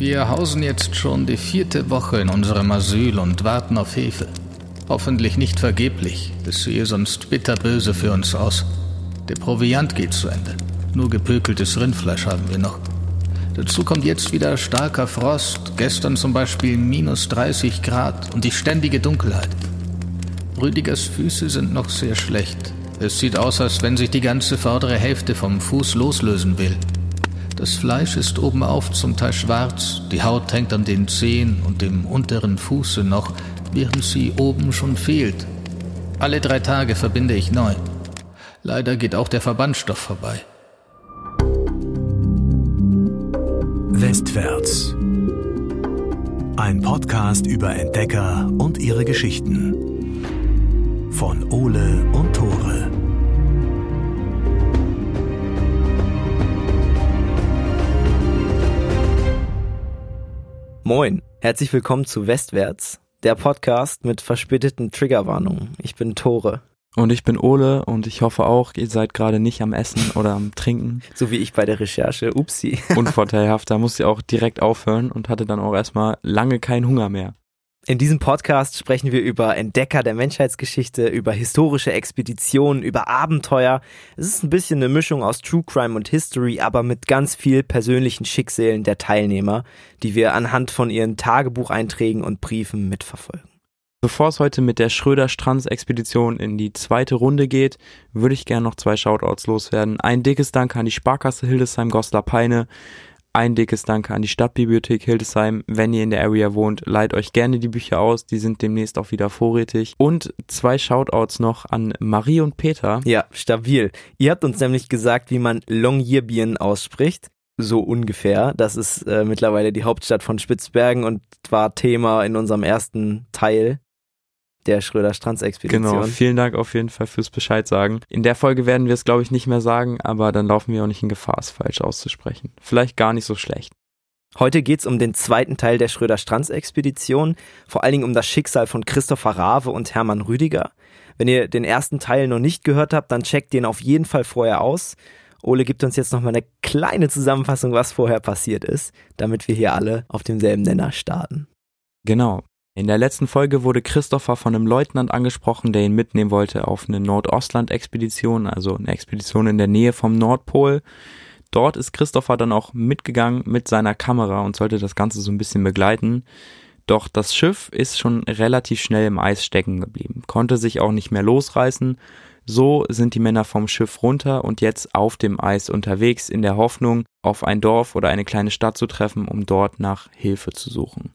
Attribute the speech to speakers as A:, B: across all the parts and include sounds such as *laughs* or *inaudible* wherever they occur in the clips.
A: Wir hausen jetzt schon die vierte Woche in unserem Asyl und warten auf Hilfe. Hoffentlich nicht vergeblich, es sehe sonst bitterböse für uns aus. Der Proviant geht zu Ende. Nur gepökeltes Rindfleisch haben wir noch. Dazu kommt jetzt wieder starker Frost, gestern zum Beispiel minus 30 Grad und die ständige Dunkelheit. Rüdigers Füße sind noch sehr schlecht. Es sieht aus, als wenn sich die ganze vordere Hälfte vom Fuß loslösen will. Das Fleisch ist obenauf zum Teil schwarz, die Haut hängt an den Zehen und dem unteren Fuße noch, während sie oben schon fehlt. Alle drei Tage verbinde ich neu. Leider geht auch der Verbandstoff vorbei.
B: Westwärts. Ein Podcast über Entdecker und ihre Geschichten. Von Ole und Tore.
C: Moin, herzlich willkommen zu Westwärts, der Podcast mit verspäteten Triggerwarnungen. Ich bin Tore.
D: Und ich bin Ole und ich hoffe auch, ihr seid gerade nicht am Essen oder am Trinken. *laughs*
C: So wie ich bei der Recherche. Upsi.
D: Unvorteilhaft, da musste ich auch direkt aufhören und hatte dann auch erstmal lange keinen Hunger mehr.
C: In diesem Podcast sprechen wir über Entdecker der Menschheitsgeschichte, über historische Expeditionen, über Abenteuer. Es ist ein bisschen eine Mischung aus True Crime und History, aber mit ganz viel persönlichen Schicksalen der Teilnehmer, die wir anhand von ihren Tagebucheinträgen und Briefen mitverfolgen.
D: Bevor es heute mit der Schröder-Strands-Expedition in die zweite Runde geht, würde ich gerne noch zwei Shoutouts loswerden. Ein dickes Dank an die Sparkasse Hildesheim-Goslar-Peine, ein dickes Danke an die Stadtbibliothek Hildesheim. Wenn ihr in der Area wohnt, leiht euch gerne die Bücher aus. Die sind demnächst auch wieder vorrätig. Und zwei Shoutouts noch an Marie und Peter.
C: Ja, stabil. Ihr habt uns nämlich gesagt, wie man Longyearbyen ausspricht. So ungefähr. Das ist äh, mittlerweile die Hauptstadt von Spitzbergen und war Thema in unserem ersten Teil der Schröder-Strands-Expedition.
D: Genau, vielen Dank auf jeden Fall fürs Bescheid sagen. In der Folge werden wir es, glaube ich, nicht mehr sagen, aber dann laufen wir auch nicht in Gefahr, es falsch auszusprechen. Vielleicht gar nicht so schlecht.
C: Heute geht's um den zweiten Teil der Schröder-Strands-Expedition, vor allen Dingen um das Schicksal von Christopher Rave und Hermann Rüdiger. Wenn ihr den ersten Teil noch nicht gehört habt, dann checkt den auf jeden Fall vorher aus. Ole gibt uns jetzt nochmal eine kleine Zusammenfassung, was vorher passiert ist, damit wir hier alle auf demselben Nenner starten.
D: Genau. In der letzten Folge wurde Christopher von einem Leutnant angesprochen, der ihn mitnehmen wollte auf eine Nordostland-Expedition, also eine Expedition in der Nähe vom Nordpol. Dort ist Christopher dann auch mitgegangen mit seiner Kamera und sollte das Ganze so ein bisschen begleiten. Doch das Schiff ist schon relativ schnell im Eis stecken geblieben, konnte sich auch nicht mehr losreißen. So sind die Männer vom Schiff runter und jetzt auf dem Eis unterwegs in der Hoffnung, auf ein Dorf oder eine kleine Stadt zu treffen, um dort nach Hilfe zu suchen.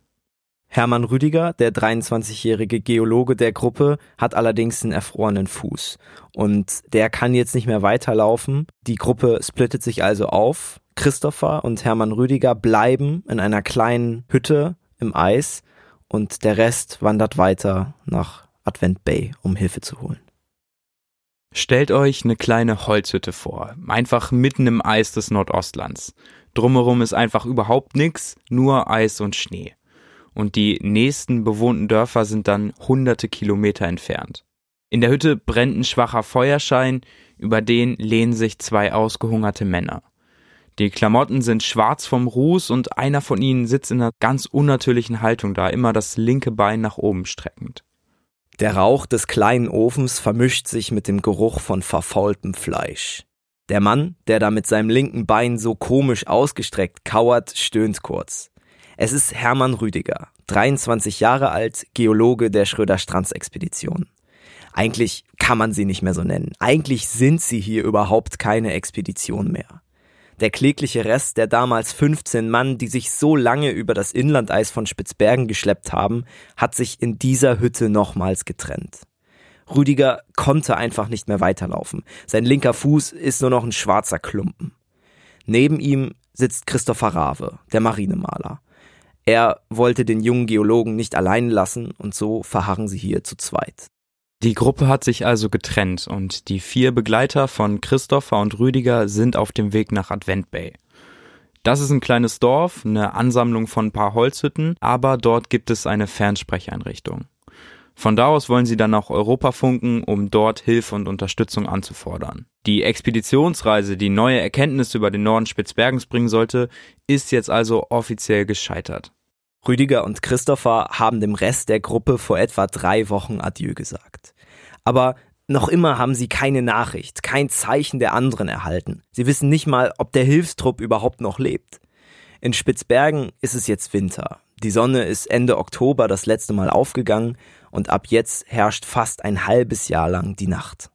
C: Hermann Rüdiger, der 23-jährige Geologe der Gruppe, hat allerdings einen erfrorenen Fuß und der kann jetzt nicht mehr weiterlaufen. Die Gruppe splittet sich also auf. Christopher und Hermann Rüdiger bleiben in einer kleinen Hütte im Eis und der Rest wandert weiter nach Advent Bay, um Hilfe zu holen.
D: Stellt euch eine kleine Holzhütte vor, einfach mitten im Eis des Nordostlands. Drumherum ist einfach überhaupt nichts, nur Eis und Schnee und die nächsten bewohnten Dörfer sind dann hunderte Kilometer entfernt. In der Hütte brennt ein schwacher Feuerschein, über den lehnen sich zwei ausgehungerte Männer. Die Klamotten sind schwarz vom Ruß und einer von ihnen sitzt in einer ganz unnatürlichen Haltung da, immer das linke Bein nach oben streckend.
C: Der Rauch des kleinen Ofens vermischt sich mit dem Geruch von verfaultem Fleisch. Der Mann, der da mit seinem linken Bein so komisch ausgestreckt kauert, stöhnt kurz. Es ist Hermann Rüdiger, 23 Jahre alt, Geologe der Schröder-Strands-Expedition. Eigentlich kann man sie nicht mehr so nennen. Eigentlich sind sie hier überhaupt keine Expedition mehr. Der klägliche Rest der damals 15 Mann, die sich so lange über das Inlandeis von Spitzbergen geschleppt haben, hat sich in dieser Hütte nochmals getrennt. Rüdiger konnte einfach nicht mehr weiterlaufen. Sein linker Fuß ist nur noch ein schwarzer Klumpen. Neben ihm sitzt Christopher Rave, der Marinemaler. Er wollte den jungen Geologen nicht allein lassen und so verharren sie hier zu zweit.
D: Die Gruppe hat sich also getrennt und die vier Begleiter von Christopher und Rüdiger sind auf dem Weg nach Advent Bay. Das ist ein kleines Dorf, eine Ansammlung von ein paar Holzhütten, aber dort gibt es eine Fernsprecheinrichtung. Von da aus wollen sie dann nach Europa funken, um dort Hilfe und Unterstützung anzufordern. Die Expeditionsreise, die neue Erkenntnisse über den Norden Spitzbergens bringen sollte, ist jetzt also offiziell gescheitert.
C: Rüdiger und Christopher haben dem Rest der Gruppe vor etwa drei Wochen Adieu gesagt. Aber noch immer haben sie keine Nachricht, kein Zeichen der anderen erhalten. Sie wissen nicht mal, ob der Hilfstrupp überhaupt noch lebt. In Spitzbergen ist es jetzt Winter. Die Sonne ist Ende Oktober das letzte Mal aufgegangen und ab jetzt herrscht fast ein halbes Jahr lang die Nacht.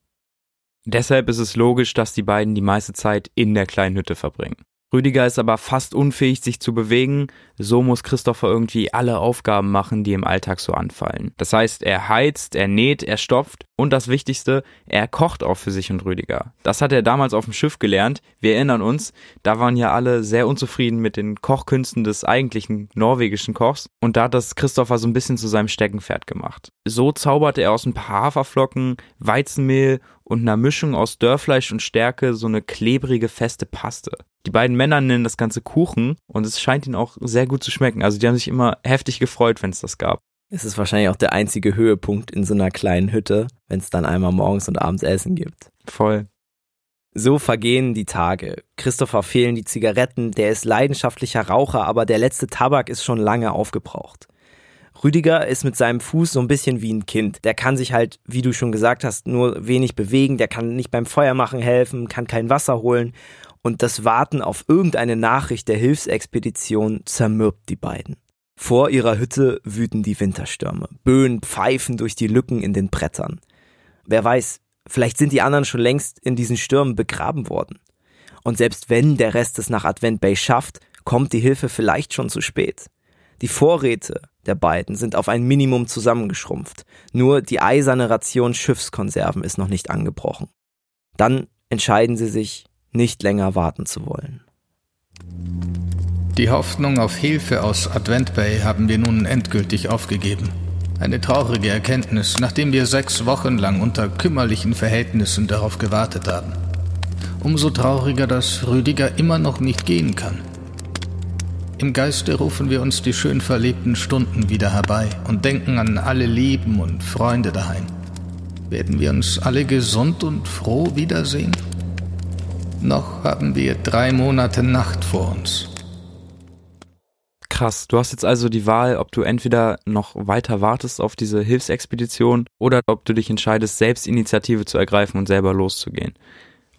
D: Deshalb ist es logisch, dass die beiden die meiste Zeit in der kleinen Hütte verbringen. Rüdiger ist aber fast unfähig, sich zu bewegen, so muss Christopher irgendwie alle Aufgaben machen, die im Alltag so anfallen. Das heißt, er heizt, er näht, er stopft und das Wichtigste, er kocht auch für sich und Rüdiger. Das hat er damals auf dem Schiff gelernt. Wir erinnern uns, da waren ja alle sehr unzufrieden mit den Kochkünsten des eigentlichen norwegischen Kochs und da hat das Christopher so ein bisschen zu seinem Steckenpferd gemacht. So zauberte er aus ein paar Haferflocken, Weizenmehl und einer Mischung aus Dörrfleisch und Stärke so eine klebrige, feste Paste. Die beiden Männer nennen das Ganze Kuchen und es scheint ihnen auch sehr gut zu schmecken. Also die haben sich immer heftig gefreut, wenn es das gab.
C: Es ist wahrscheinlich auch der einzige Höhepunkt in so einer kleinen Hütte, wenn es dann einmal morgens und abends Essen gibt.
D: Voll.
C: So vergehen die Tage. Christopher fehlen die Zigaretten, der ist leidenschaftlicher Raucher, aber der letzte Tabak ist schon lange aufgebraucht. Rüdiger ist mit seinem Fuß so ein bisschen wie ein Kind. Der kann sich halt, wie du schon gesagt hast, nur wenig bewegen, der kann nicht beim Feuermachen helfen, kann kein Wasser holen und das Warten auf irgendeine Nachricht der Hilfsexpedition zermürbt die beiden. Vor ihrer Hütte wüten die Winterstürme. Böen pfeifen durch die Lücken in den Brettern. Wer weiß, vielleicht sind die anderen schon längst in diesen Stürmen begraben worden. Und selbst wenn der Rest es nach Advent Bay schafft, kommt die Hilfe vielleicht schon zu spät. Die Vorräte der beiden sind auf ein Minimum zusammengeschrumpft. Nur die eiserne Ration Schiffskonserven ist noch nicht angebrochen. Dann entscheiden sie sich, nicht länger warten zu wollen.
A: Die Hoffnung auf Hilfe aus Advent Bay haben wir nun endgültig aufgegeben. Eine traurige Erkenntnis, nachdem wir sechs Wochen lang unter kümmerlichen Verhältnissen darauf gewartet haben. Umso trauriger, dass Rüdiger immer noch nicht gehen kann. Im Geiste rufen wir uns die schön verlebten Stunden wieder herbei und denken an alle Lieben und Freunde daheim. Werden wir uns alle gesund und froh wiedersehen? Noch haben wir drei Monate Nacht vor uns.
D: Krass, du hast jetzt also die Wahl, ob du entweder noch weiter wartest auf diese Hilfsexpedition oder ob du dich entscheidest, selbst Initiative zu ergreifen und selber loszugehen.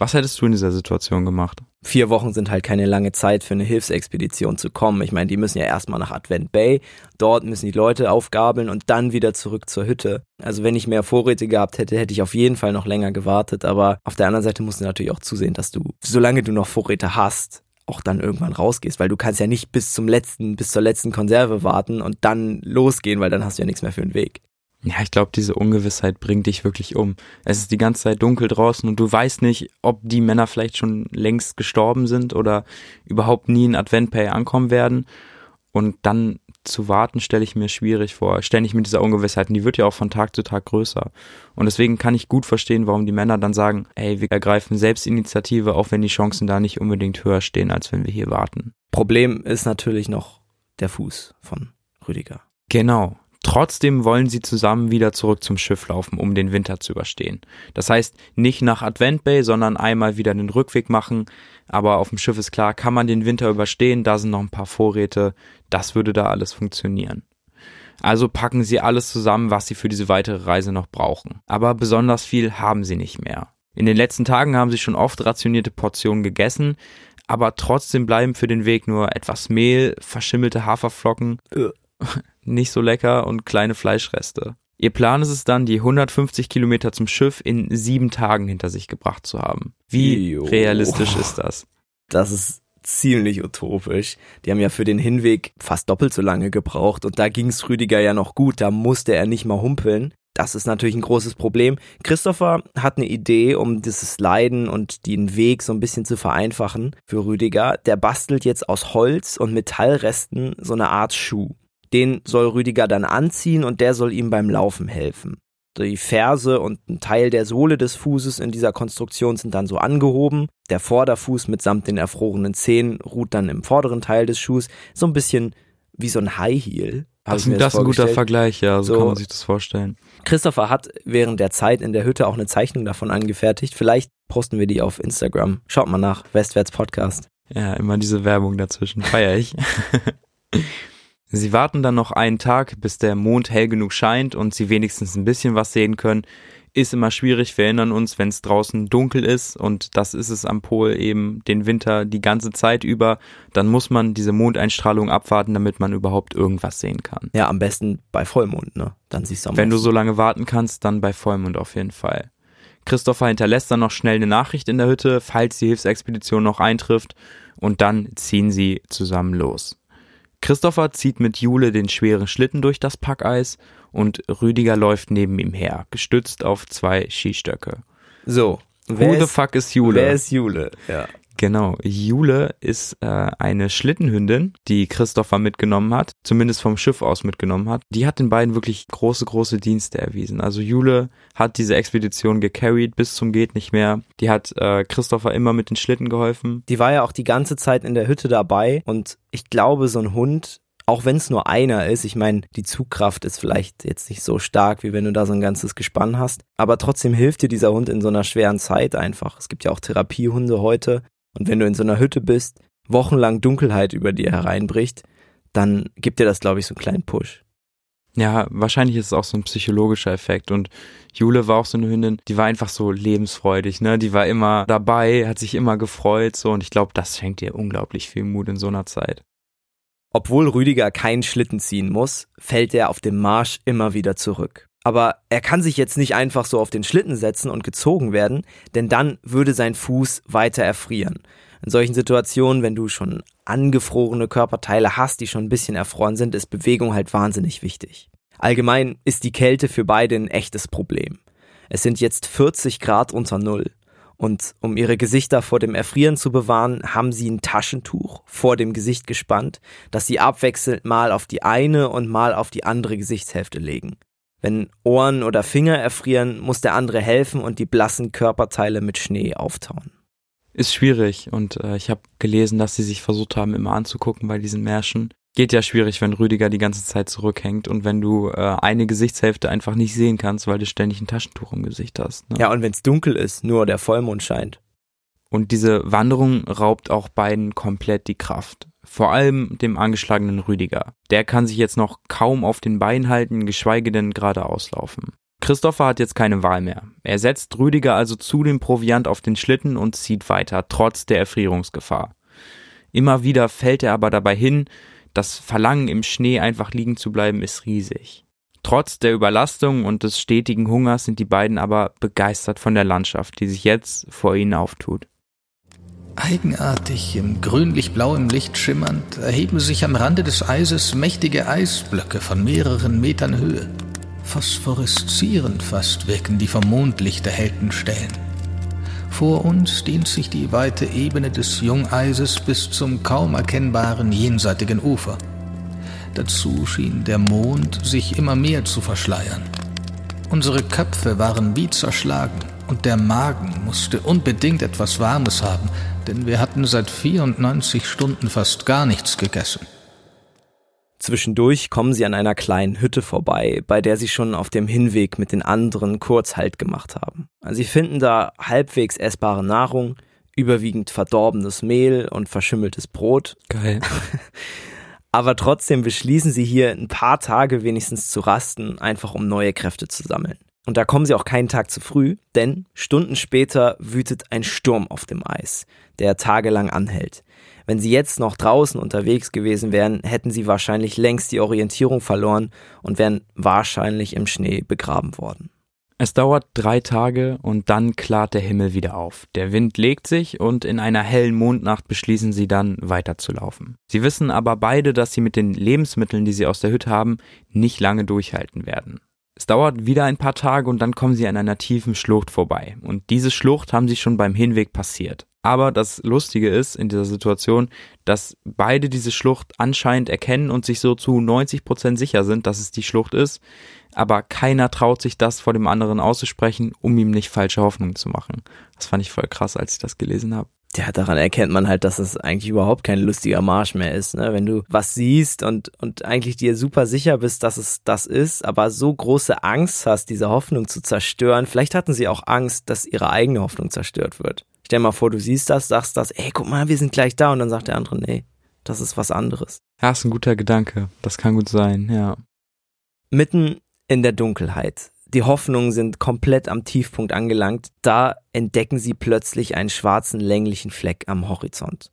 D: Was hättest du in dieser Situation gemacht?
C: Vier Wochen sind halt keine lange Zeit für eine Hilfsexpedition zu kommen. Ich meine, die müssen ja erstmal nach Advent Bay, dort müssen die Leute aufgabeln und dann wieder zurück zur Hütte. Also wenn ich mehr Vorräte gehabt hätte, hätte ich auf jeden Fall noch länger gewartet. Aber auf der anderen Seite musst du natürlich auch zusehen, dass du, solange du noch Vorräte hast, auch dann irgendwann rausgehst, weil du kannst ja nicht bis zum letzten, bis zur letzten Konserve warten und dann losgehen, weil dann hast du ja nichts mehr für den Weg.
D: Ja, ich glaube, diese Ungewissheit bringt dich wirklich um. Es ist die ganze Zeit dunkel draußen und du weißt nicht, ob die Männer vielleicht schon längst gestorben sind oder überhaupt nie in Adventpay ankommen werden. Und dann zu warten, stelle ich mir schwierig vor. Ständig mit dieser Ungewissheit. Und die wird ja auch von Tag zu Tag größer. Und deswegen kann ich gut verstehen, warum die Männer dann sagen, ey, wir ergreifen Selbstinitiative, auch wenn die Chancen da nicht unbedingt höher stehen, als wenn wir hier warten.
C: Problem ist natürlich noch der Fuß von Rüdiger.
D: Genau. Trotzdem wollen sie zusammen wieder zurück zum Schiff laufen, um den Winter zu überstehen. Das heißt, nicht nach Advent Bay, sondern einmal wieder den Rückweg machen. Aber auf dem Schiff ist klar, kann man den Winter überstehen, da sind noch ein paar Vorräte, das würde da alles funktionieren. Also packen sie alles zusammen, was sie für diese weitere Reise noch brauchen. Aber besonders viel haben sie nicht mehr. In den letzten Tagen haben sie schon oft rationierte Portionen gegessen, aber trotzdem bleiben für den Weg nur etwas Mehl, verschimmelte Haferflocken, äh *laughs* nicht so lecker und kleine Fleischreste. Ihr Plan ist es dann, die 150 Kilometer zum Schiff in sieben Tagen hinter sich gebracht zu haben. Wie jo. realistisch ist das?
C: Das ist ziemlich utopisch. Die haben ja für den Hinweg fast doppelt so lange gebraucht und da ging's Rüdiger ja noch gut, da musste er nicht mal humpeln. Das ist natürlich ein großes Problem. Christopher hat eine Idee, um dieses Leiden und den Weg so ein bisschen zu vereinfachen für Rüdiger. Der bastelt jetzt aus Holz und Metallresten so eine Art Schuh. Den soll Rüdiger dann anziehen und der soll ihm beim Laufen helfen. Die Ferse und ein Teil der Sohle des Fußes in dieser Konstruktion sind dann so angehoben. Der Vorderfuß mitsamt den erfrorenen Zehen ruht dann im vorderen Teil des Schuhs. So ein bisschen wie so ein High Heel.
D: Das, das ist ein guter. Vergleich, ja, so,
C: So.
D: kann man sich das vorstellen.
C: Christopher hat während der Zeit in der Hütte auch eine Zeichnung davon angefertigt. Vielleicht posten wir die auf Instagram. Schaut mal nach, Westwärts Podcast.
D: Ja, immer diese Werbung dazwischen, feier ich. *laughs* sie warten dann noch einen Tag, bis der Mond hell genug scheint und sie wenigstens ein bisschen was sehen können. Ist immer schwierig, wir erinnern uns, wenn es draußen dunkel ist und das ist es am Pol eben den Winter die ganze Zeit über, dann muss man diese Mondeinstrahlung abwarten, damit man überhaupt irgendwas sehen kann.
C: Ja, am besten bei Vollmond, ne? Dann siehst du am
D: Wenn du so lange warten kannst, dann bei Vollmond auf jeden Fall. Christopher hinterlässt dann noch schnell eine Nachricht in der Hütte, falls die Hilfsexpedition noch eintrifft, und dann ziehen sie zusammen los. Christopher zieht mit Jule den schweren Schlitten durch das Packeis und Rüdiger läuft neben ihm her, gestützt auf zwei Skistöcke.
C: So.
D: Who the fuck ist Jule?
C: wer ist Jule? Ja.
D: Genau, Jule ist äh, eine Schlittenhündin, die Christopher mitgenommen hat, zumindest vom Schiff aus mitgenommen hat. Die hat den beiden wirklich große, große Dienste erwiesen. Also Jule hat diese Expedition gecarried bis zum geht nicht mehr. Die hat äh, Christopher immer mit den Schlitten geholfen.
C: Die war ja auch die ganze Zeit in der Hütte dabei und ich glaube, so ein Hund, auch wenn es nur einer ist, ich meine, die Zugkraft ist vielleicht jetzt nicht so stark, wie wenn du da so ein ganzes Gespann hast, aber trotzdem hilft dir dieser Hund in so einer schweren Zeit einfach. Es gibt ja auch Therapiehunde heute und wenn du in so einer Hütte bist, wochenlang Dunkelheit über dir hereinbricht, dann gibt dir das, glaube ich, so einen kleinen Push.
D: Ja, wahrscheinlich ist es auch so ein psychologischer Effekt und Jule war auch so eine Hündin, die war einfach so lebensfreudig, ne? Die war immer dabei, hat sich immer gefreut so und ich glaube, das schenkt ihr unglaublich viel Mut in so einer Zeit.
C: Obwohl Rüdiger keinen Schlitten ziehen muss, fällt er auf dem Marsch immer wieder zurück. Aber er kann sich jetzt nicht einfach so auf den Schlitten setzen und gezogen werden, denn dann würde sein Fuß weiter erfrieren. In solchen Situationen, wenn du schon angefrorene Körperteile hast, die schon ein bisschen erfroren sind, ist Bewegung halt wahnsinnig wichtig. Allgemein ist die Kälte für beide ein echtes Problem. Es sind jetzt 40 Grad unter Null. Und um ihre Gesichter vor dem Erfrieren zu bewahren, haben sie ein Taschentuch vor dem Gesicht gespannt, das sie abwechselnd mal auf die eine und mal auf die andere Gesichtshälfte legen. Wenn Ohren oder Finger erfrieren, muss der andere helfen und die blassen Körperteile mit Schnee auftauen.
D: Ist schwierig und äh, ich habe gelesen, dass sie sich versucht haben, immer anzugucken bei diesen Märschen. Geht ja schwierig, wenn Rüdiger die ganze Zeit zurückhängt und wenn du äh, eine Gesichtshälfte einfach nicht sehen kannst, weil du ständig ein Taschentuch im Gesicht hast. Ne?
C: Ja, und wenn es dunkel ist, nur der Vollmond scheint.
D: Und diese Wanderung raubt auch beiden komplett die Kraft. Vor allem dem angeschlagenen Rüdiger. Der kann sich jetzt noch kaum auf den Beinen halten, geschweige denn geradeaus laufen. Christopher hat jetzt keine Wahl mehr. Er setzt Rüdiger also zu dem Proviant auf den Schlitten und zieht weiter, trotz der Erfrierungsgefahr. Immer wieder fällt er aber dabei hin, das Verlangen im Schnee einfach liegen zu bleiben ist riesig. Trotz der Überlastung und des stetigen Hungers sind die beiden aber begeistert von der Landschaft, die sich jetzt vor ihnen auftut.
A: Eigenartig im grünlich-blauem Licht schimmernd erheben sich am Rande des Eises mächtige Eisblöcke von mehreren Metern Höhe. Phosphoreszierend fast wirken die vom Mondlicht erhellten Stellen. Vor uns dehnt sich die weite Ebene des Jungeises bis zum kaum erkennbaren jenseitigen Ufer. Dazu schien der Mond sich immer mehr zu verschleiern. Unsere Köpfe waren wie zerschlagen und der Magen musste unbedingt etwas Warmes haben, denn wir hatten seit 94 Stunden fast gar nichts gegessen.
C: Zwischendurch kommen sie an einer kleinen Hütte vorbei, bei der sie schon auf dem Hinweg mit den anderen kurz Halt gemacht haben. Sie finden da halbwegs essbare Nahrung, überwiegend verdorbenes Mehl und verschimmeltes Brot,
D: Geil. *laughs*
C: aber trotzdem beschließen sie hier ein paar Tage wenigstens zu rasten, einfach um neue Kräfte zu sammeln. Und da kommen sie auch keinen Tag zu früh, denn Stunden später wütet ein Sturm auf dem Eis, der tagelang anhält. Wenn sie jetzt noch draußen unterwegs gewesen wären, hätten sie wahrscheinlich längst die Orientierung verloren und wären wahrscheinlich im Schnee begraben worden.
D: Es dauert drei Tage und dann klart der Himmel wieder auf. Der Wind legt sich und in einer hellen Mondnacht beschließen sie dann weiterzulaufen. Sie wissen aber beide, dass sie mit den Lebensmitteln, die sie aus der Hütte haben, nicht lange durchhalten werden. Es dauert wieder ein paar Tage und dann kommen sie an einer tiefen Schlucht vorbei. Und diese Schlucht haben sie schon beim Hinweg passiert. Aber das Lustige ist in dieser Situation, dass beide diese Schlucht anscheinend erkennen und sich so zu 90 Prozent sicher sind, dass es die Schlucht ist. Aber keiner traut sich das vor dem anderen auszusprechen, um ihm nicht falsche Hoffnungen zu machen. Das fand ich voll krass, als ich das gelesen habe.
C: Ja, daran erkennt man halt, dass es eigentlich überhaupt kein lustiger Marsch mehr ist, ne? Wenn du was siehst und, und eigentlich dir super sicher bist, dass es das ist, aber so große Angst hast, diese Hoffnung zu zerstören. Vielleicht hatten sie auch Angst, dass ihre eigene Hoffnung zerstört wird. Stell dir mal vor, du siehst das, sagst das, ey, guck mal, wir sind gleich da und dann sagt der andere, nee, das ist was anderes.
D: Ja, ist ein guter Gedanke. Das kann gut sein, ja.
C: Mitten in der Dunkelheit die Hoffnungen sind komplett am Tiefpunkt angelangt. Da entdecken sie plötzlich einen schwarzen länglichen Fleck am Horizont.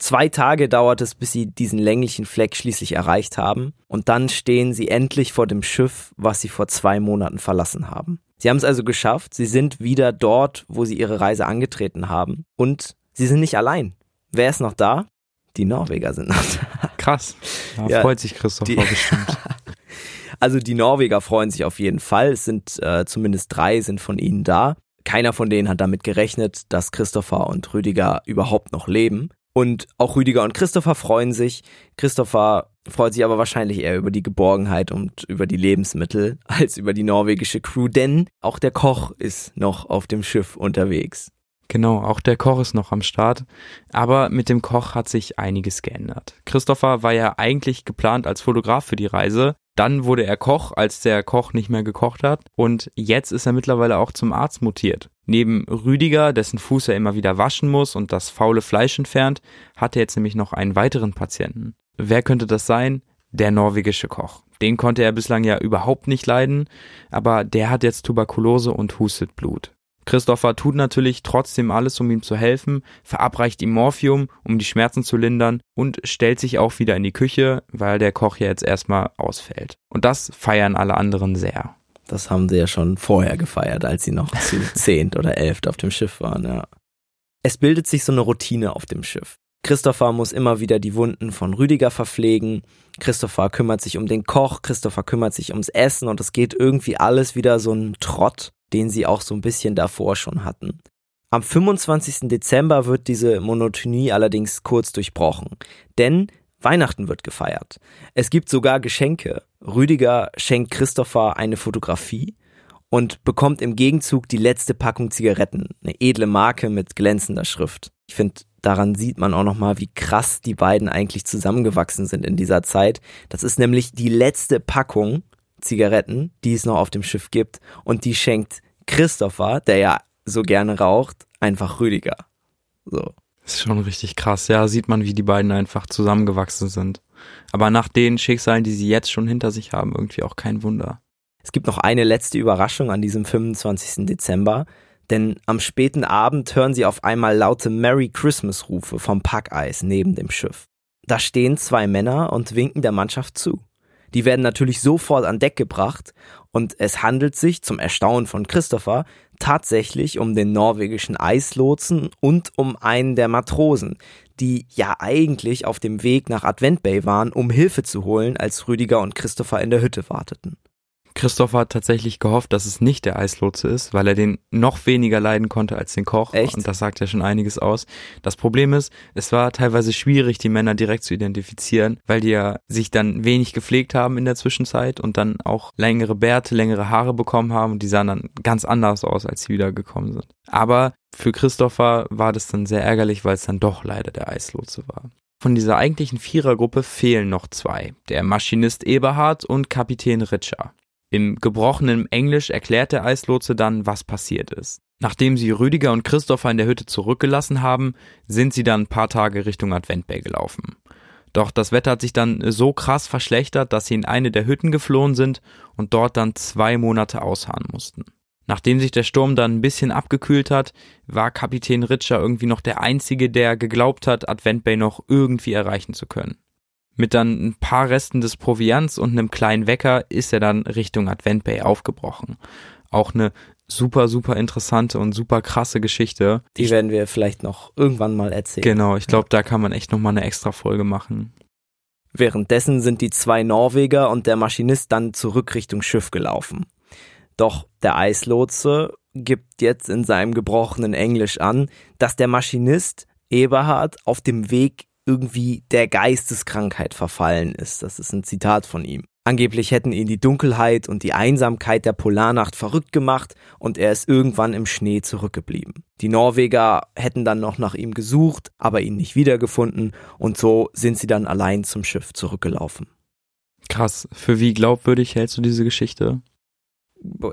C: Zwei Tage dauert es, bis sie diesen länglichen Fleck schließlich erreicht haben, und dann stehen sie endlich vor dem Schiff, was sie vor zwei Monaten verlassen haben. Sie haben es also geschafft, sie sind wieder dort, wo sie ihre Reise angetreten haben, und sie sind nicht allein. Wer ist noch da? Die Norweger sind noch da.
D: Krass. Da ja, freut sich Christopher bestimmt. *laughs*
C: Also die Norweger freuen sich auf jeden Fall. Es sind äh, zumindest drei sind von ihnen da. Keiner von denen hat damit gerechnet, dass Christopher und Rüdiger überhaupt noch leben. Und auch Rüdiger und Christopher freuen sich. Christopher freut sich aber wahrscheinlich eher über die Geborgenheit und über die Lebensmittel *laughs* als über die norwegische Crew, denn auch der Koch ist noch auf dem Schiff unterwegs.
D: Genau, auch der Koch ist noch am Start. Aber mit dem Koch hat sich einiges geändert. Christopher war ja eigentlich geplant als Fotograf für die Reise, dann wurde er Koch, als der Koch nicht mehr gekocht hat. Und jetzt ist er mittlerweile auch zum Arzt mutiert. Neben Rüdiger, dessen Fuß er immer wieder waschen muss und das faule Fleisch entfernt, hat er jetzt nämlich noch einen weiteren Patienten. Wer könnte das sein? Der norwegische Koch. Den konnte er bislang ja überhaupt nicht leiden, aber der hat jetzt Tuberkulose und hustet Blut. Christopher tut natürlich trotzdem alles, um ihm zu helfen, verabreicht ihm Morphium, um die Schmerzen zu lindern und stellt sich auch wieder in die Küche, weil der Koch ja jetzt erstmal ausfällt. Und das feiern alle anderen sehr.
C: Das haben sie ja schon vorher gefeiert, als sie noch *laughs* zu zehnt oder elft auf dem Schiff waren, ja. Es bildet sich so eine Routine auf dem Schiff. Christopher muss immer wieder die Wunden von Rüdiger verpflegen. Christopher kümmert sich um den Koch. Christopher kümmert sich ums Essen und es geht irgendwie alles wieder so ein Trott den sie auch so ein bisschen davor schon hatten. Am 25. Dezember wird diese Monotonie allerdings kurz durchbrochen, denn Weihnachten wird gefeiert. Es gibt sogar Geschenke. Rüdiger schenkt Christopher eine Fotografie und bekommt im Gegenzug die letzte Packung Zigaretten, eine edle Marke mit glänzender Schrift. Ich finde, daran sieht man auch nochmal, wie krass die beiden eigentlich zusammengewachsen sind in dieser Zeit. Das ist nämlich die letzte Packung Zigaretten, die es noch auf dem Schiff gibt. Und die schenkt Christopher, der ja so gerne raucht, einfach Rüdiger. So.
D: Das ist schon richtig krass. Ja, sieht man, wie die beiden einfach zusammengewachsen sind. Aber nach den Schicksalen, die sie jetzt schon hinter sich haben, irgendwie auch kein Wunder.
C: Es gibt noch eine letzte Überraschung an diesem 25. Dezember, denn am späten Abend hören sie auf einmal laute Merry Christmas Rufe vom Packeis neben dem Schiff. Da stehen zwei Männer und winken der Mannschaft zu. Die werden natürlich sofort an Deck gebracht und es handelt sich zum Erstaunen von Christopher tatsächlich um den norwegischen Eislotsen und um einen der Matrosen, die ja eigentlich auf dem Weg nach Advent Bay waren, um Hilfe zu holen, als Rüdiger und Christopher in der Hütte warteten.
D: Christopher hat tatsächlich gehofft, dass es nicht der Eislotse ist, weil er den noch weniger leiden konnte als den Koch.
C: Echt?
D: Und das sagt ja schon einiges aus. Das Problem ist, es war teilweise schwierig, die Männer direkt zu identifizieren, weil die ja sich dann wenig gepflegt haben in der Zwischenzeit und dann auch längere Bärte, längere Haare bekommen haben und die sahen dann ganz anders aus, als sie wiedergekommen sind. Aber für Christopher war das dann sehr ärgerlich, weil es dann doch leider der Eislotse war. Von dieser eigentlichen Vierergruppe fehlen noch zwei, der Maschinist Eberhard und Kapitän Ritscher. Im gebrochenen Englisch erklärt der Eislotse dann, was passiert ist. Nachdem sie Rüdiger und Christopher in der Hütte zurückgelassen haben, sind sie dann ein paar Tage Richtung Advent Bay gelaufen. Doch das Wetter hat sich dann so krass verschlechtert, dass sie in eine der Hütten geflohen sind und dort dann zwei Monate ausharren mussten. Nachdem sich der Sturm dann ein bisschen abgekühlt hat, war Kapitän Ritscher irgendwie noch der Einzige, der geglaubt hat, Advent Bay noch irgendwie erreichen zu können. Mit dann ein paar Resten des Proviants und einem kleinen Wecker ist er dann Richtung Advent Bay aufgebrochen. Auch eine super, super interessante und super krasse Geschichte.
C: Die werden wir vielleicht noch irgendwann mal erzählen.
D: Genau, ich glaube, da kann man echt nochmal eine extra Folge machen.
C: Währenddessen sind die zwei Norweger und der Maschinist dann zurück Richtung Schiff gelaufen. Doch der Eislotse gibt jetzt in seinem gebrochenen Englisch an, dass der Maschinist Eberhard auf dem Weg irgendwie der Geisteskrankheit verfallen ist. Das ist ein Zitat von ihm. Angeblich hätten ihn die Dunkelheit und die Einsamkeit der Polarnacht verrückt gemacht und er ist irgendwann im Schnee zurückgeblieben. Die Norweger hätten dann noch nach ihm gesucht, aber ihn nicht wiedergefunden und so sind sie dann allein zum Schiff zurückgelaufen.
D: Krass. Für wie glaubwürdig hältst du diese Geschichte?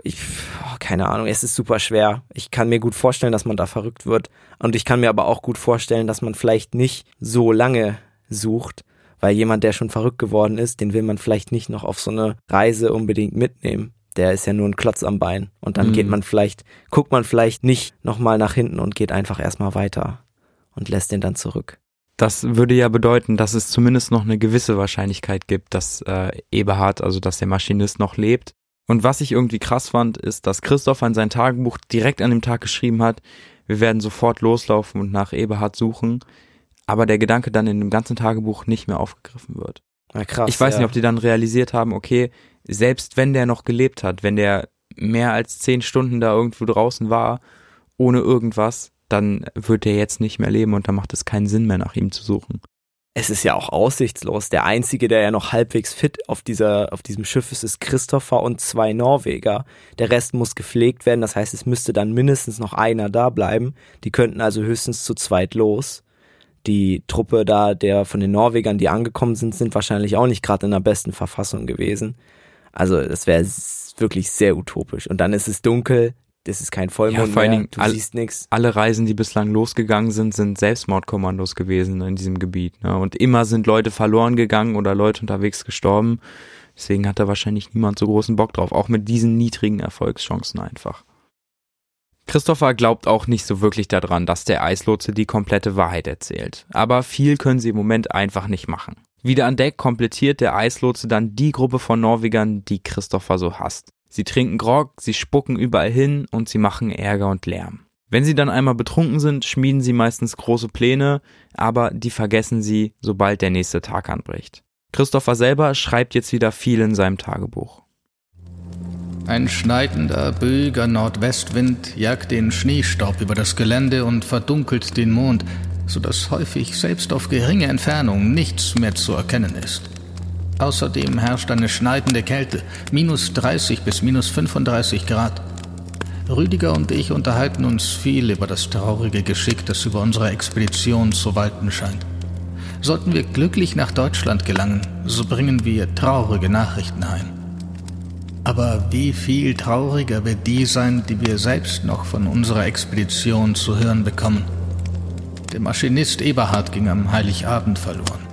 C: Ich, oh, keine Ahnung, es ist super schwer. Ich kann mir gut vorstellen, dass man da verrückt wird. Und ich kann mir aber auch gut vorstellen, dass man vielleicht nicht so lange sucht, weil jemand, der schon verrückt geworden ist, den will man vielleicht nicht noch auf so eine Reise unbedingt mitnehmen. Der ist ja nur ein Klotz am Bein. Und dann mhm. geht man vielleicht, guckt man vielleicht nicht nochmal nach hinten und geht einfach erstmal weiter und lässt den dann zurück.
D: Das würde ja bedeuten, dass es zumindest noch eine gewisse Wahrscheinlichkeit gibt, dass äh, Eberhard, also dass der Maschinist noch lebt. Und was ich irgendwie krass fand, ist, dass Christoph an sein Tagebuch direkt an dem Tag geschrieben hat, wir werden sofort loslaufen und nach Eberhard suchen aber der Gedanke dann in dem ganzen Tagebuch nicht mehr aufgegriffen wird.
C: Ja, krass,
D: ich weiß
C: ja.
D: nicht, ob die dann realisiert haben, okay, selbst wenn der noch gelebt hat, wenn der mehr als zehn Stunden da irgendwo draußen war, ohne irgendwas, dann wird er jetzt nicht mehr leben und dann macht es keinen Sinn mehr, nach ihm zu suchen.
C: Es ist ja auch aussichtslos. Der einzige, der ja noch halbwegs fit auf dieser, auf diesem Schiff ist, ist Christopher und zwei Norweger. Der Rest muss gepflegt werden. Das heißt, es müsste dann mindestens noch einer da bleiben. Die könnten also höchstens zu zweit los die Truppe da, der von den Norwegern, die angekommen sind, sind wahrscheinlich auch nicht gerade in der besten Verfassung gewesen. Also das wäre wirklich sehr utopisch. Und dann ist es dunkel, das ist kein Vollmond ja, vor allen Dingen, du all, siehst nichts.
D: Alle Reisen, die bislang losgegangen sind, sind Selbstmordkommandos gewesen in diesem Gebiet. Ne? Und immer sind Leute verloren gegangen oder Leute unterwegs gestorben. Deswegen hat da wahrscheinlich niemand so großen Bock drauf. Auch mit diesen niedrigen Erfolgschancen einfach. Christopher glaubt auch nicht so wirklich daran, dass der Eislotse die komplette Wahrheit erzählt. Aber viel können sie im Moment einfach nicht machen. Wieder an Deck komplettiert der Eislotse dann die Gruppe von Norwegern, die Christopher so hasst. Sie trinken Grog, sie spucken überall hin und sie machen Ärger und Lärm. Wenn sie dann einmal betrunken sind, schmieden sie meistens große Pläne, aber die vergessen sie, sobald der nächste Tag anbricht. Christopher selber schreibt jetzt wieder viel in seinem Tagebuch.
A: Ein schneidender, böiger Nordwestwind jagt den Schneestaub über das Gelände und verdunkelt den Mond, so dass häufig selbst auf geringe Entfernung nichts mehr zu erkennen ist. Außerdem herrscht eine schneidende Kälte, minus 30 bis minus 35 Grad. Rüdiger und ich unterhalten uns viel über das traurige Geschick, das über unsere Expedition zu walten scheint. Sollten wir glücklich nach Deutschland gelangen, so bringen wir traurige Nachrichten heim. Aber wie viel trauriger wird die sein, die wir selbst noch von unserer Expedition zu hören bekommen. Der Maschinist Eberhard ging am Heiligabend verloren.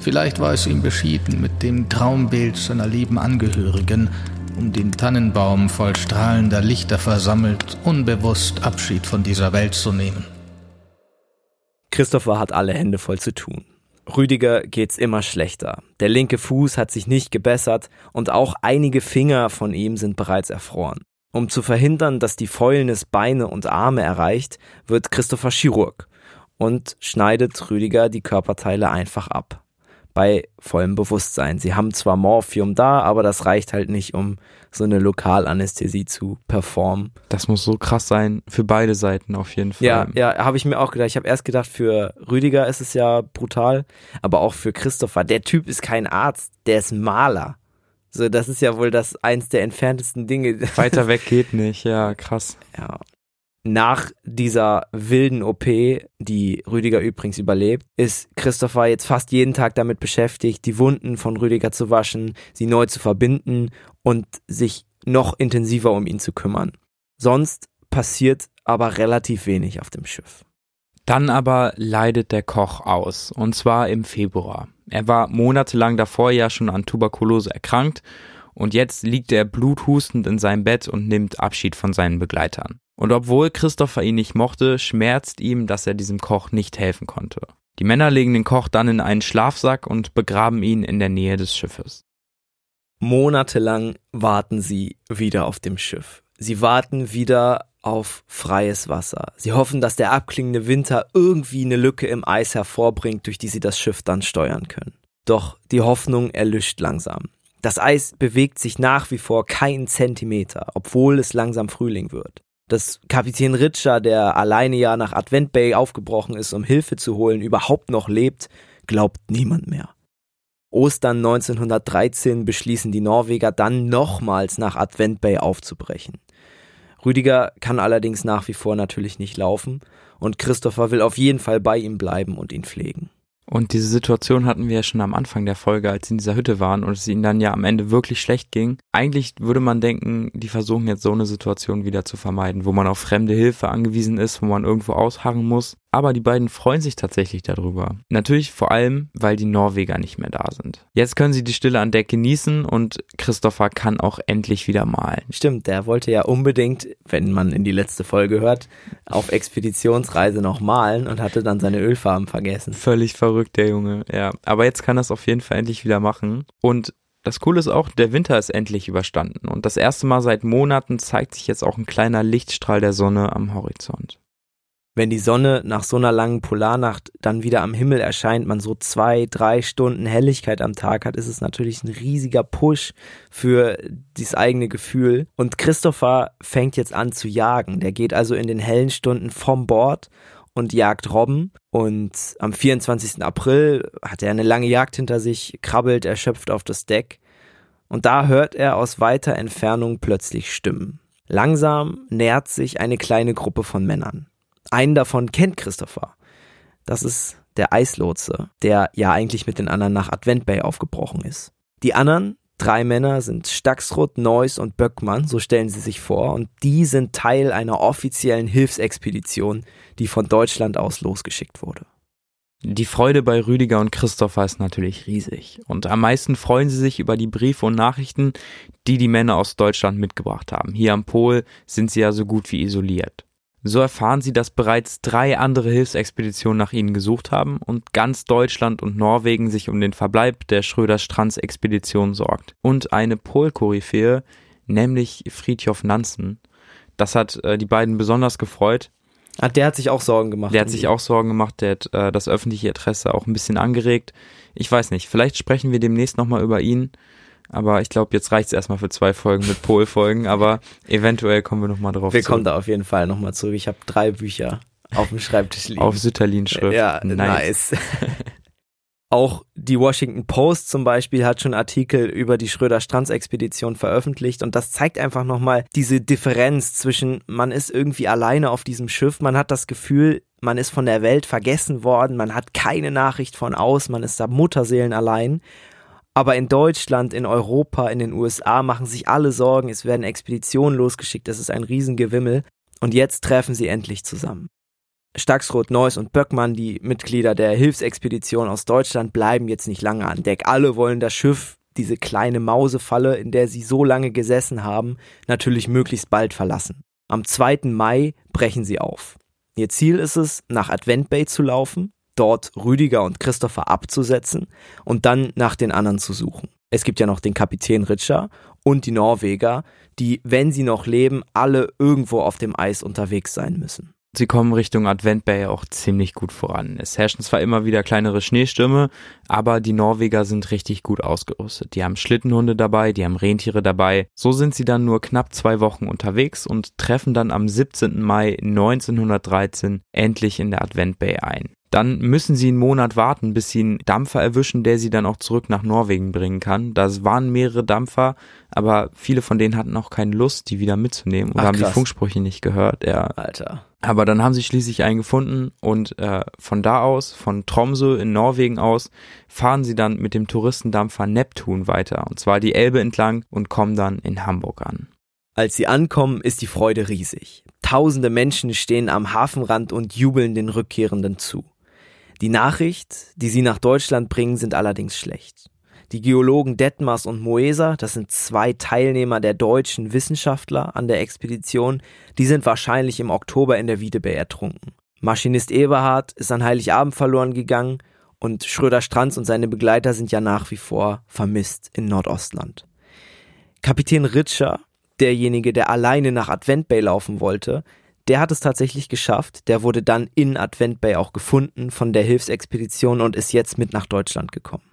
A: Vielleicht war es ihm beschieden mit dem Traumbild seiner lieben Angehörigen, um den Tannenbaum voll strahlender Lichter versammelt, unbewusst Abschied von dieser Welt zu nehmen.
C: Christopher hat alle Hände voll zu tun. Rüdiger geht's immer schlechter. Der linke Fuß hat sich nicht gebessert und auch einige Finger von ihm sind bereits erfroren. Um zu verhindern, dass die Fäulnis Beine und Arme erreicht, wird Christopher Chirurg und schneidet Rüdiger die Körperteile einfach ab bei vollem Bewusstsein. Sie haben zwar Morphium da, aber das reicht halt nicht, um so eine Lokalanästhesie zu performen.
D: Das muss so krass sein für beide Seiten auf jeden Fall.
C: Ja, ja, habe ich mir auch gedacht. Ich habe erst gedacht, für Rüdiger ist es ja brutal, aber auch für Christopher. Der Typ ist kein Arzt, der ist Maler. So, das ist ja wohl das eins der entferntesten Dinge.
D: Weiter *laughs* weg geht nicht, ja, krass.
C: Ja nach dieser wilden OP, die Rüdiger übrigens überlebt, ist Christopher jetzt fast jeden Tag damit beschäftigt, die Wunden von Rüdiger zu waschen, sie neu zu verbinden und sich noch intensiver um ihn zu kümmern. Sonst passiert aber relativ wenig auf dem Schiff.
D: Dann aber leidet der Koch aus, und zwar im Februar. Er war monatelang davor ja schon an Tuberkulose erkrankt und jetzt liegt er bluthustend in seinem Bett und nimmt Abschied von seinen Begleitern. Und obwohl Christopher ihn nicht mochte, schmerzt ihm, dass er diesem Koch nicht helfen konnte. Die Männer legen den Koch dann in einen Schlafsack und begraben ihn in der Nähe des Schiffes.
C: Monatelang warten sie wieder auf dem Schiff. Sie warten wieder auf freies Wasser. Sie hoffen, dass der abklingende Winter irgendwie eine Lücke im Eis hervorbringt, durch die sie das Schiff dann steuern können. Doch die Hoffnung erlischt langsam. Das Eis bewegt sich nach wie vor keinen Zentimeter, obwohl es langsam Frühling wird dass Kapitän Ritscher, der alleine ja nach Advent Bay aufgebrochen ist, um Hilfe zu holen, überhaupt noch lebt, glaubt niemand mehr. Ostern 1913 beschließen die Norweger dann nochmals nach Advent Bay aufzubrechen. Rüdiger kann allerdings nach wie vor natürlich nicht laufen und Christopher will auf jeden Fall bei ihm bleiben und ihn pflegen.
D: Und diese Situation hatten wir ja schon am Anfang der Folge, als sie in dieser Hütte waren und es ihnen dann ja am Ende wirklich schlecht ging. Eigentlich würde man denken, die versuchen jetzt so eine Situation wieder zu vermeiden, wo man auf fremde Hilfe angewiesen ist, wo man irgendwo ausharren muss. Aber die beiden freuen sich tatsächlich darüber. Natürlich vor allem, weil die Norweger nicht mehr da sind. Jetzt können sie die Stille an Deck genießen und Christopher kann auch endlich wieder malen.
C: Stimmt, der wollte ja unbedingt, wenn man in die letzte Folge hört, auf Expeditionsreise noch malen und hatte dann seine Ölfarben vergessen.
D: Völlig verrückt, der Junge, ja. Aber jetzt kann er es auf jeden Fall endlich wieder machen. Und das Coole ist auch, der Winter ist endlich überstanden und das erste Mal seit Monaten zeigt sich jetzt auch ein kleiner Lichtstrahl der Sonne am Horizont
C: wenn die Sonne nach so einer langen Polarnacht dann wieder am Himmel erscheint, man so zwei, drei Stunden Helligkeit am Tag hat, ist es natürlich ein riesiger Push für dieses eigene Gefühl. Und Christopher fängt jetzt an zu jagen. Der geht also in den hellen Stunden vom Bord und jagt Robben. Und am 24. April hat er eine lange Jagd hinter sich, krabbelt erschöpft auf das Deck. Und da hört er aus weiter Entfernung plötzlich Stimmen. Langsam nähert sich eine kleine Gruppe von Männern. Einen davon kennt Christopher. Das ist der Eislotse, der ja eigentlich mit den anderen nach Advent Bay aufgebrochen ist. Die anderen drei Männer sind Staxrud, Neuss und Böckmann, so stellen sie sich vor, und die sind Teil einer offiziellen Hilfsexpedition, die von Deutschland aus losgeschickt wurde.
D: Die Freude bei Rüdiger und Christopher ist natürlich riesig. Und am meisten freuen sie sich über die Briefe und Nachrichten, die die Männer aus Deutschland mitgebracht haben. Hier am Pol sind sie ja so gut wie isoliert. So erfahren sie, dass bereits drei andere Hilfsexpeditionen nach ihnen gesucht haben und ganz Deutschland und Norwegen sich um den Verbleib der Schröder-Strands-Expedition sorgt. Und eine Polkoryphäe, nämlich Friedhof Nansen. Das hat äh, die beiden besonders gefreut.
C: Ah, der hat sich auch Sorgen gemacht.
D: Der hat sich auch Sorgen gemacht, der hat äh, das öffentliche Interesse auch ein bisschen angeregt. Ich weiß nicht, vielleicht sprechen wir demnächst nochmal über ihn. Aber ich glaube, jetzt reicht es erstmal für zwei Folgen mit Pol-Folgen, aber eventuell kommen wir nochmal drauf
C: Wir zurück. kommen da auf jeden Fall nochmal zurück. Ich habe drei Bücher auf dem Schreibtisch liegen.
D: Auf Sütterlin-Schrift.
C: Ja, nice. nice. *laughs* Auch die Washington Post zum Beispiel hat schon Artikel über die Schröder-Strands-Expedition veröffentlicht und das zeigt einfach nochmal diese Differenz zwischen, man ist irgendwie alleine auf diesem Schiff, man hat das Gefühl, man ist von der Welt vergessen worden, man hat keine Nachricht von aus, man ist da Mutterseelen allein aber in Deutschland, in Europa, in den USA machen sich alle Sorgen, es werden Expeditionen losgeschickt, das ist ein Riesengewimmel. Und jetzt treffen sie endlich zusammen. Staxroth, Neuss und Böckmann, die Mitglieder der Hilfsexpedition aus Deutschland, bleiben jetzt nicht lange an Deck. Alle wollen das Schiff, diese kleine Mausefalle, in der sie so lange gesessen haben, natürlich möglichst bald verlassen. Am 2. Mai brechen sie auf. Ihr Ziel ist es, nach Advent Bay zu laufen, dort Rüdiger und Christopher abzusetzen und dann nach den anderen zu suchen. Es gibt ja noch den Kapitän Ritscher und die Norweger, die, wenn sie noch leben, alle irgendwo auf dem Eis unterwegs sein müssen.
D: Sie kommen Richtung Advent Bay auch ziemlich gut voran. Es herrschen zwar immer wieder kleinere Schneestürme, aber die Norweger sind richtig gut ausgerüstet. Die haben Schlittenhunde dabei, die haben Rentiere dabei. So sind sie dann nur knapp zwei Wochen unterwegs und treffen dann am 17. Mai 1913 endlich in der Advent Bay ein dann müssen sie einen Monat warten, bis sie einen Dampfer erwischen, der sie dann auch zurück nach Norwegen bringen kann. Das waren mehrere Dampfer, aber viele von denen hatten auch keine Lust, die wieder mitzunehmen oder Ach, haben die Funksprüche nicht gehört. Ja.
C: Alter.
D: Aber dann haben sie schließlich einen gefunden und äh, von da aus, von Tromsø in Norwegen aus, fahren sie dann mit dem Touristendampfer Neptun weiter, und zwar die Elbe entlang und kommen dann in Hamburg an.
C: Als sie ankommen, ist die Freude riesig. Tausende Menschen stehen am Hafenrand und jubeln den Rückkehrenden zu. Die Nachricht, die sie nach Deutschland bringen, sind allerdings schlecht. Die Geologen Detmers und Moeser, das sind zwei Teilnehmer der deutschen Wissenschaftler an der Expedition, die sind wahrscheinlich im Oktober in der Wiedebe ertrunken. Maschinist Eberhard ist an Heiligabend verloren gegangen und Schröder-Stranz und seine Begleiter sind ja nach wie vor vermisst in Nordostland. Kapitän Ritscher, derjenige, der alleine nach Advent Bay laufen wollte, der hat es tatsächlich geschafft. Der wurde dann in Advent Bay auch gefunden von der Hilfsexpedition und ist jetzt mit nach Deutschland gekommen.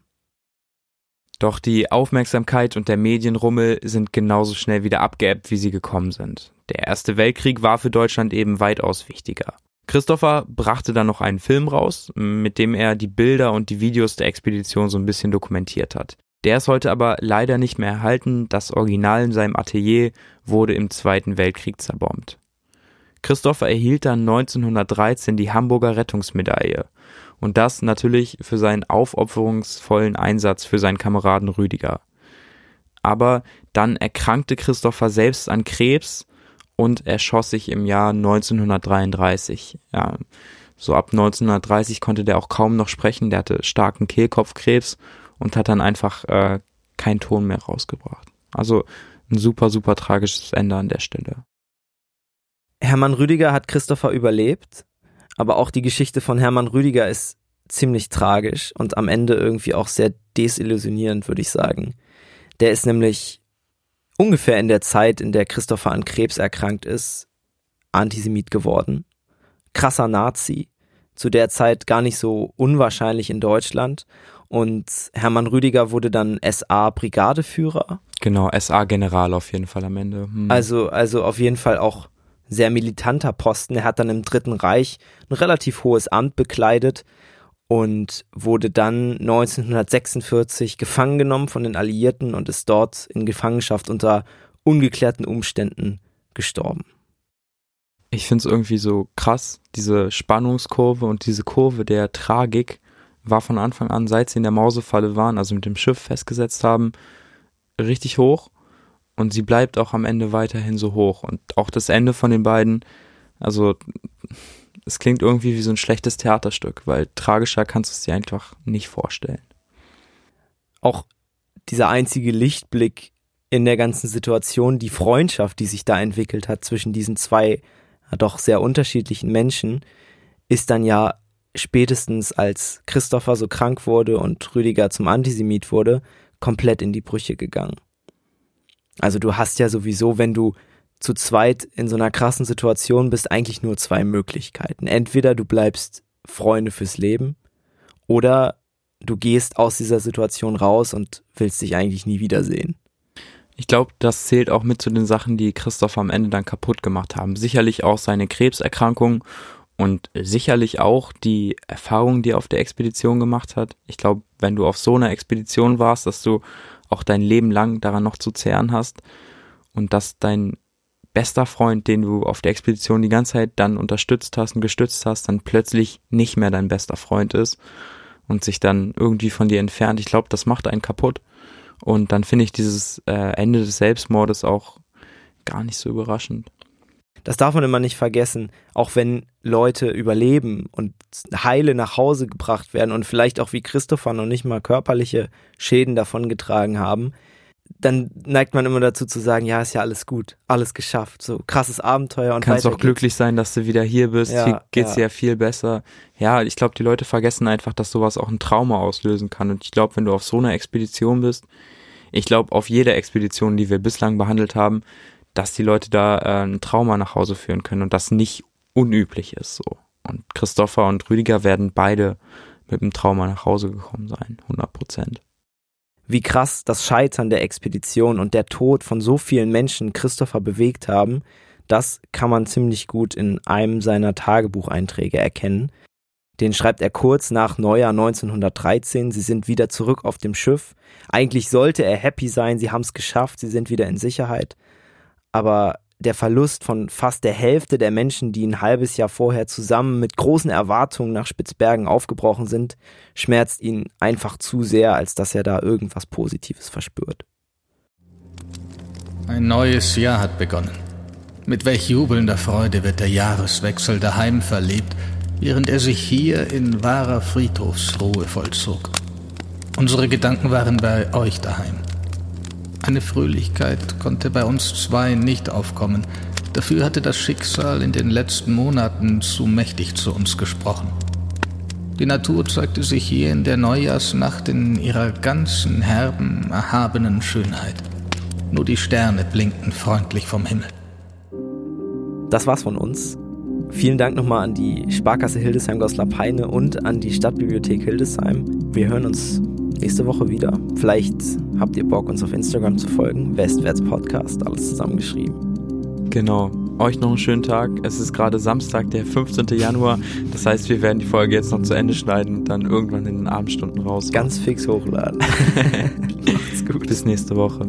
D: Doch die Aufmerksamkeit und der Medienrummel sind genauso schnell wieder abgeebbt, wie sie gekommen sind. Der Erste Weltkrieg war für Deutschland eben weitaus wichtiger. Christopher brachte dann noch einen Film raus, mit dem er die Bilder und die Videos der Expedition so ein bisschen dokumentiert hat. Der ist heute aber leider nicht mehr erhalten. Das Original in seinem Atelier wurde im Zweiten Weltkrieg zerbombt. Christopher erhielt dann 1913 die Hamburger Rettungsmedaille. Und das natürlich für seinen aufopferungsvollen Einsatz für seinen Kameraden Rüdiger. Aber dann erkrankte Christopher selbst an Krebs und erschoss sich im Jahr 1933. Ja, so ab 1930 konnte der auch kaum noch sprechen, der hatte starken Kehlkopfkrebs und hat dann einfach äh, keinen Ton mehr rausgebracht. Also ein super, super tragisches Ende an der Stelle.
C: Hermann Rüdiger hat Christopher überlebt, aber auch die Geschichte von Hermann Rüdiger ist ziemlich tragisch und am Ende irgendwie auch sehr desillusionierend, würde ich sagen. Der ist nämlich ungefähr in der Zeit, in der Christopher an Krebs erkrankt ist, Antisemit geworden. Krasser Nazi. Zu der Zeit gar nicht so unwahrscheinlich in Deutschland. Und Hermann Rüdiger wurde dann SA-Brigadeführer.
D: Genau, SA-General auf jeden Fall am Ende.
C: Hm. Also, also auf jeden Fall auch sehr militanter Posten. Er hat dann im Dritten Reich ein relativ hohes Amt bekleidet und wurde dann 1946 gefangen genommen von den Alliierten und ist dort in Gefangenschaft unter ungeklärten Umständen gestorben.
D: Ich finde es irgendwie so krass, diese Spannungskurve und diese Kurve der Tragik war von Anfang an, seit sie in der Mausefalle waren, also mit dem Schiff festgesetzt haben, richtig hoch und sie bleibt auch am Ende weiterhin so hoch und auch das Ende von den beiden, also es klingt irgendwie wie so ein schlechtes Theaterstück, weil tragischer kannst du es dir einfach nicht vorstellen.
C: Auch dieser einzige Lichtblick in der ganzen Situation, die Freundschaft, die sich da entwickelt hat zwischen diesen zwei doch sehr unterschiedlichen Menschen, ist dann ja spätestens als Christopher so krank wurde und Rüdiger zum Antisemit wurde, komplett in die Brüche gegangen. Also du hast ja sowieso, wenn du zu zweit in so einer krassen Situation bist, eigentlich nur zwei Möglichkeiten. Entweder du bleibst Freunde fürs Leben oder du gehst aus dieser Situation raus und willst dich eigentlich nie wiedersehen.
D: Ich glaube, das zählt auch mit zu den Sachen, die Christoph am Ende dann kaputt gemacht haben. Sicherlich auch seine Krebserkrankung und sicherlich auch die Erfahrungen, die er auf der Expedition gemacht hat. Ich glaube, wenn du auf so einer Expedition warst, dass du auch dein Leben lang daran noch zu zehren hast und dass dein bester Freund, den du auf der Expedition die ganze Zeit dann unterstützt hast und gestützt hast, dann plötzlich nicht mehr dein bester Freund ist und sich dann irgendwie von dir entfernt. Ich glaube, das macht einen kaputt. Und dann finde ich dieses äh, Ende des Selbstmordes auch gar nicht so überraschend.
C: Das darf man immer nicht vergessen, auch wenn Leute überleben und heile nach Hause gebracht werden und vielleicht auch wie Christopher noch nicht mal körperliche Schäden davongetragen haben, dann neigt man immer dazu zu sagen, ja, ist ja alles gut, alles geschafft, so krasses Abenteuer und
D: kannst auch glücklich sein, dass du wieder hier bist. Ja, hier geht's ja. ja viel besser. Ja, ich glaube, die Leute vergessen einfach, dass sowas auch ein Trauma auslösen kann. Und ich glaube, wenn du auf so einer Expedition bist, ich glaube, auf jeder Expedition, die wir bislang behandelt haben, dass die Leute da äh, ein Trauma nach Hause führen können und das nicht unüblich ist. So. Und Christopher und Rüdiger werden beide mit einem Trauma nach Hause gekommen sein, 100 Prozent
C: wie krass das Scheitern der Expedition und der Tod von so vielen Menschen Christopher bewegt haben, das kann man ziemlich gut in einem seiner Tagebucheinträge erkennen. Den schreibt er kurz nach Neujahr 1913. Sie sind wieder zurück auf dem Schiff. Eigentlich sollte er happy sein, sie haben es geschafft, sie sind wieder in Sicherheit. Aber der Verlust von fast der Hälfte der Menschen, die ein halbes Jahr vorher zusammen mit großen Erwartungen nach Spitzbergen aufgebrochen sind, schmerzt ihn einfach zu sehr, als dass er da irgendwas Positives verspürt.
A: Ein neues Jahr hat begonnen. Mit welch jubelnder Freude wird der Jahreswechsel daheim verlebt, während er sich hier in wahrer Friedhofsruhe vollzog. Unsere Gedanken waren bei euch daheim. Eine Fröhlichkeit konnte bei uns zwei nicht aufkommen. Dafür hatte das Schicksal in den letzten Monaten zu mächtig zu uns gesprochen. Die Natur zeigte sich hier in der Neujahrsnacht in ihrer ganzen herben, erhabenen Schönheit. Nur die Sterne blinkten freundlich vom Himmel.
C: Das war's von uns. Vielen Dank nochmal an die Sparkasse Hildesheim Goslar-Peine und an die Stadtbibliothek Hildesheim. Wir hören uns nächste Woche wieder. Vielleicht habt ihr Bock, uns auf Instagram zu folgen. Westwärts Podcast, alles zusammengeschrieben.
D: Genau. euch noch einen schönen Tag. Es ist gerade Samstag, der 15. Januar. Das heißt, wir werden die Folge jetzt noch zu Ende schneiden und dann irgendwann in den Abendstunden raus.
C: Ganz fix hochladen. *laughs*
D: Macht's gut. Bis nächste Woche.